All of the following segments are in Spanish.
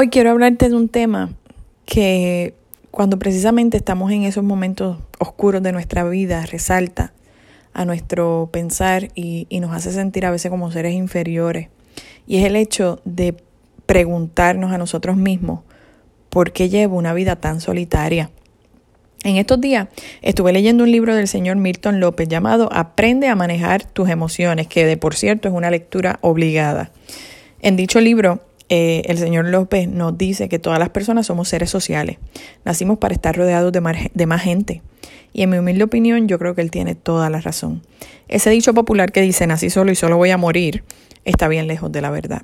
Hoy quiero hablarte de un tema que cuando precisamente estamos en esos momentos oscuros de nuestra vida resalta a nuestro pensar y, y nos hace sentir a veces como seres inferiores. Y es el hecho de preguntarnos a nosotros mismos por qué llevo una vida tan solitaria. En estos días estuve leyendo un libro del señor Milton López llamado Aprende a manejar tus emociones, que de por cierto es una lectura obligada. En dicho libro, eh, el señor López nos dice que todas las personas somos seres sociales. Nacimos para estar rodeados de, de más gente. Y en mi humilde opinión, yo creo que él tiene toda la razón. Ese dicho popular que dice nací solo y solo voy a morir está bien lejos de la verdad.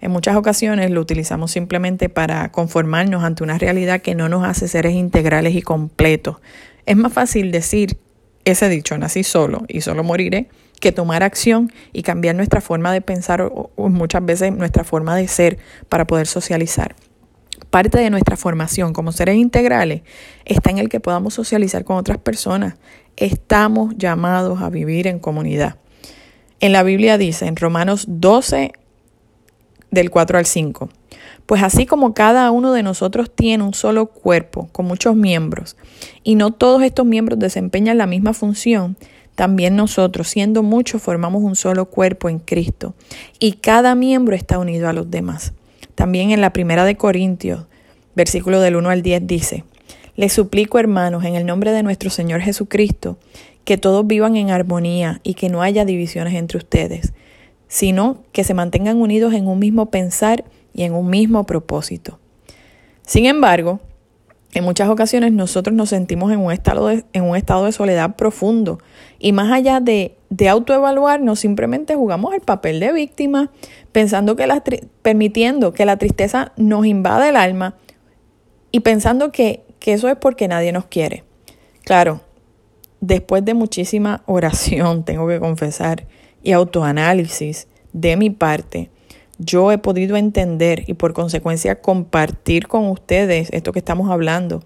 En muchas ocasiones lo utilizamos simplemente para conformarnos ante una realidad que no nos hace seres integrales y completos. Es más fácil decir ese dicho, nací solo y solo moriré, que tomar acción y cambiar nuestra forma de pensar o, muchas veces nuestra forma de ser para poder socializar. Parte de nuestra formación como seres integrales está en el que podamos socializar con otras personas. Estamos llamados a vivir en comunidad. En la Biblia dice en Romanos 12, del 4 al 5. Pues así como cada uno de nosotros tiene un solo cuerpo con muchos miembros, y no todos estos miembros desempeñan la misma función, también nosotros, siendo muchos, formamos un solo cuerpo en Cristo, y cada miembro está unido a los demás. También en la primera de Corintios, versículo del 1 al 10 dice, Les suplico, hermanos, en el nombre de nuestro Señor Jesucristo, que todos vivan en armonía y que no haya divisiones entre ustedes sino que se mantengan unidos en un mismo pensar y en un mismo propósito. Sin embargo, en muchas ocasiones nosotros nos sentimos en un estado de, en un estado de soledad profundo y más allá de, de autoevaluarnos, simplemente jugamos el papel de víctima, pensando que la, permitiendo que la tristeza nos invada el alma y pensando que, que eso es porque nadie nos quiere. Claro, después de muchísima oración, tengo que confesar, y autoanálisis de mi parte, yo he podido entender y por consecuencia compartir con ustedes esto que estamos hablando.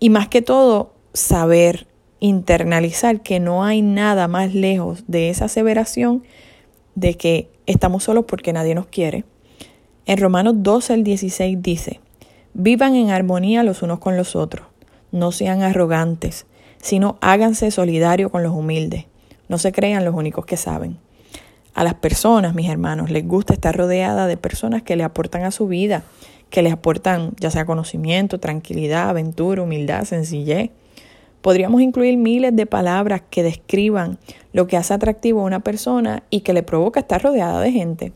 Y más que todo, saber, internalizar que no hay nada más lejos de esa aseveración de que estamos solos porque nadie nos quiere. En Romanos 12 al 16 dice, vivan en armonía los unos con los otros, no sean arrogantes, sino háganse solidarios con los humildes. No se crean los únicos que saben. A las personas, mis hermanos, les gusta estar rodeada de personas que le aportan a su vida, que les aportan ya sea conocimiento, tranquilidad, aventura, humildad, sencillez. Podríamos incluir miles de palabras que describan lo que hace atractivo a una persona y que le provoca estar rodeada de gente.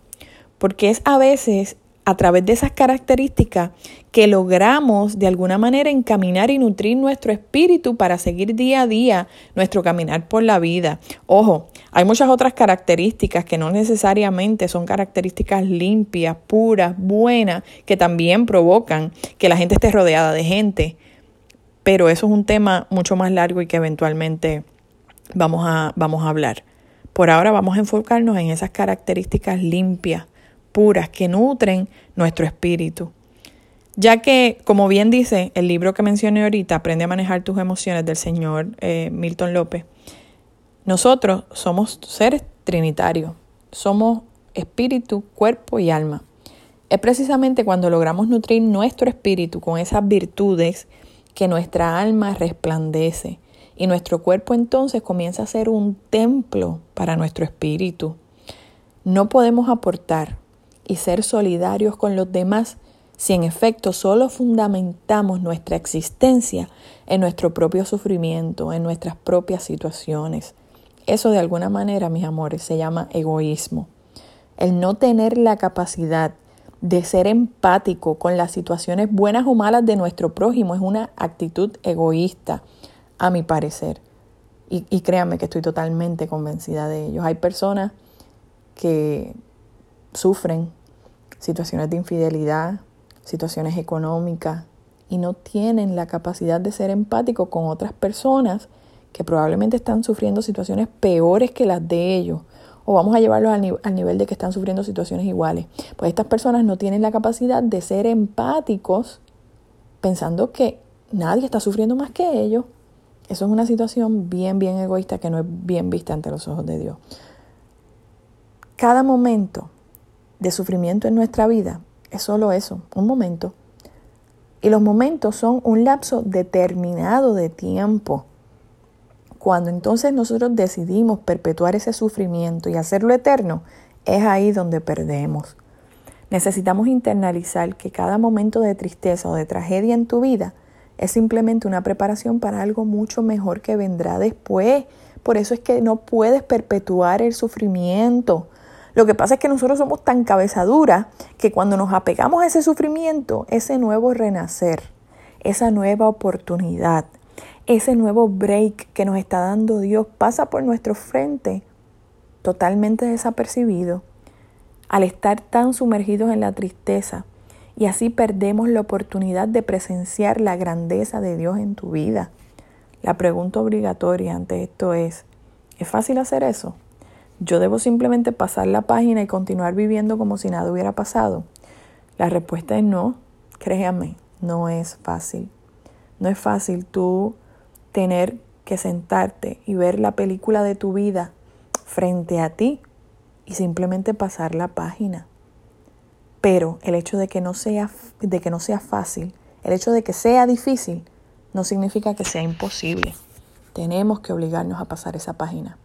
Porque es a veces a través de esas características que logramos de alguna manera encaminar y nutrir nuestro espíritu para seguir día a día nuestro caminar por la vida. Ojo, hay muchas otras características que no necesariamente son características limpias, puras, buenas, que también provocan que la gente esté rodeada de gente. Pero eso es un tema mucho más largo y que eventualmente vamos a, vamos a hablar. Por ahora vamos a enfocarnos en esas características limpias que nutren nuestro espíritu. Ya que, como bien dice el libro que mencioné ahorita, Aprende a manejar tus emociones del señor eh, Milton López, nosotros somos seres trinitarios, somos espíritu, cuerpo y alma. Es precisamente cuando logramos nutrir nuestro espíritu con esas virtudes que nuestra alma resplandece y nuestro cuerpo entonces comienza a ser un templo para nuestro espíritu. No podemos aportar y ser solidarios con los demás si en efecto solo fundamentamos nuestra existencia en nuestro propio sufrimiento, en nuestras propias situaciones. Eso de alguna manera, mis amores, se llama egoísmo. El no tener la capacidad de ser empático con las situaciones buenas o malas de nuestro prójimo es una actitud egoísta, a mi parecer. Y, y créanme que estoy totalmente convencida de ello. Hay personas que sufren situaciones de infidelidad, situaciones económicas, y no tienen la capacidad de ser empático con otras personas que probablemente están sufriendo situaciones peores que las de ellos. O vamos a llevarlos al, al, nivel de que están sufriendo situaciones iguales. Pues estas personas no tienen la capacidad de ser empáticos pensando que nadie está sufriendo más que ellos. Eso es una situación bien, bien egoísta que no es bien vista ante los ojos de Dios. Cada momento de sufrimiento en nuestra vida Es solo eso, un momento. Y los momentos son un lapso determinado de tiempo. Cuando entonces nosotros decidimos perpetuar ese sufrimiento y hacerlo eterno, es ahí donde perdemos. Necesitamos internalizar que cada momento de tristeza o de tragedia en tu vida es simplemente una preparación para algo mucho mejor que vendrá después. Por eso es que no puedes perpetuar el sufrimiento. Lo que pasa es que nosotros somos tan cabezaduras que cuando nos apegamos a ese sufrimiento, ese nuevo renacer, esa nueva oportunidad, ese nuevo break que nos está dando Dios pasa por nuestro frente totalmente desapercibido al estar tan sumergidos en la tristeza y así perdemos la oportunidad de presenciar la grandeza de Dios en tu vida. La pregunta obligatoria ante esto es, ¿es fácil hacer eso? ¿Yo debo simplemente pasar la página y continuar viviendo como si nada hubiera pasado? La respuesta es no, créame, no es fácil. No es fácil tú tener que sentarte y ver la película de tu vida frente a ti y simplemente pasar la página. Pero el hecho de que no sea de que no sea fácil, el hecho de que sea difícil no significa que sea imposible. Tenemos que obligarnos a pasar esa página.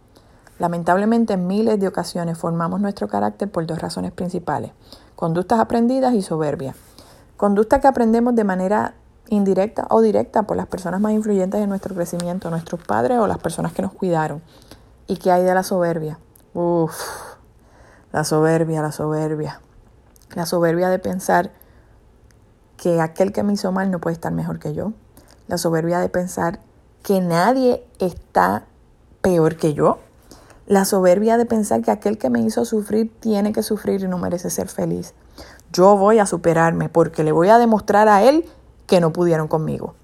Lamentablemente en miles de ocasiones formamos nuestro carácter por dos razones principales, conductas aprendidas y soberbia. Conductas que aprendemos de manera indirecta o directa por las personas más influyentes en nuestro crecimiento, nuestros padres o las personas que nos cuidaron. ¿Y qué hay de la soberbia? Uf, la soberbia, la soberbia. La soberbia de pensar que aquel que me hizo mal no puede estar mejor que yo. La soberbia de pensar que nadie está peor que yo. La soberbia de pensar que aquel que me hizo sufrir tiene que sufrir y no merece ser feliz. Yo voy a superarme porque le voy a demostrar a él que no pudieron conmigo.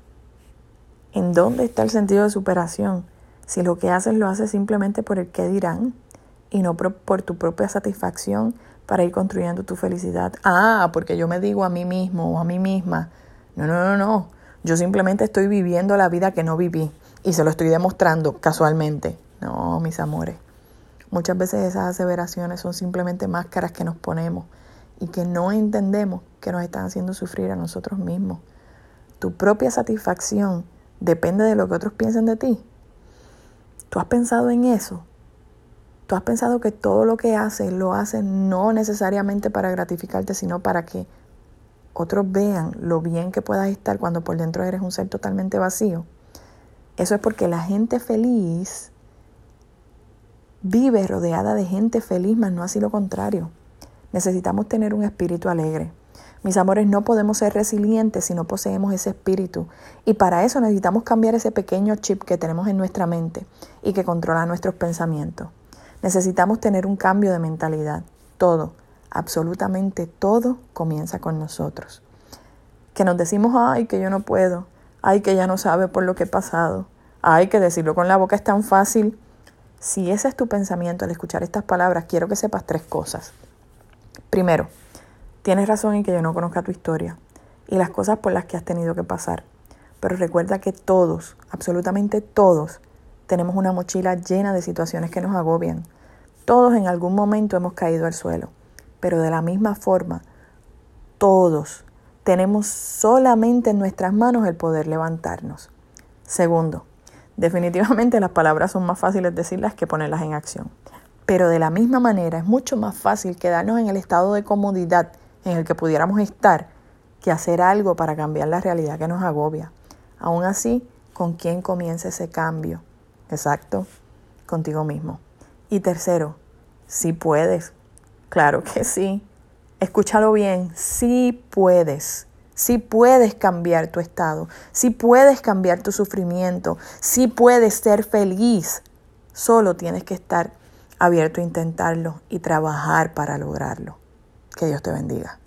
¿En dónde está el sentido de superación? Si lo que haces lo haces simplemente por el qué dirán y no por tu propia satisfacción para ir construyendo tu felicidad. Ah, porque yo me digo a mí mismo o a mí misma, no, no, no, no, yo simplemente estoy viviendo la vida que no viví y se lo estoy demostrando casualmente. No, mis amores. Muchas veces esas aseveraciones son simplemente máscaras que nos ponemos y que no entendemos que nos están haciendo sufrir a nosotros mismos. Tu propia satisfacción depende de lo que otros piensen de ti. ¿Tú has pensado en eso? ¿Tú has pensado que todo lo que haces lo haces no necesariamente para gratificarte, sino para que otros vean lo bien que puedas estar cuando por dentro eres un ser totalmente vacío? Eso es porque la gente feliz Vive rodeada de gente feliz, mas no así lo contrario. Necesitamos tener un espíritu alegre. Mis amores, no podemos ser resilientes si no poseemos ese espíritu. Y para eso necesitamos cambiar ese pequeño chip que tenemos en nuestra mente y que controla nuestros pensamientos. Necesitamos tener un cambio de mentalidad. Todo, absolutamente todo comienza con nosotros. Que nos decimos, ay, que yo no puedo, ay, que ya no sabe por lo que he pasado, ay, que decirlo con la boca es tan fácil. Si ese es tu pensamiento al escuchar estas palabras, quiero que sepas tres cosas. Primero, tienes razón en que yo no conozca tu historia y las cosas por las que has tenido que pasar. Pero recuerda que todos, absolutamente todos, tenemos una mochila llena de situaciones que nos agobian. Todos en algún momento hemos caído al suelo. Pero de la misma forma, todos tenemos solamente en nuestras manos el poder levantarnos. Segundo, Definitivamente las palabras son más fáciles decirlas que ponerlas en acción. Pero de la misma manera es mucho más fácil quedarnos en el estado de comodidad en el que pudiéramos estar que hacer algo para cambiar la realidad que nos agobia. Aún así, ¿con quién comienza ese cambio? Exacto, contigo mismo. Y tercero, si puedes. Claro que sí. Escúchalo bien, sí puedes. Si puedes cambiar tu estado, si puedes cambiar tu sufrimiento, si puedes ser feliz. Solo tienes que estar abierto a intentarlo y trabajar para lograrlo. Que Dios te bendiga.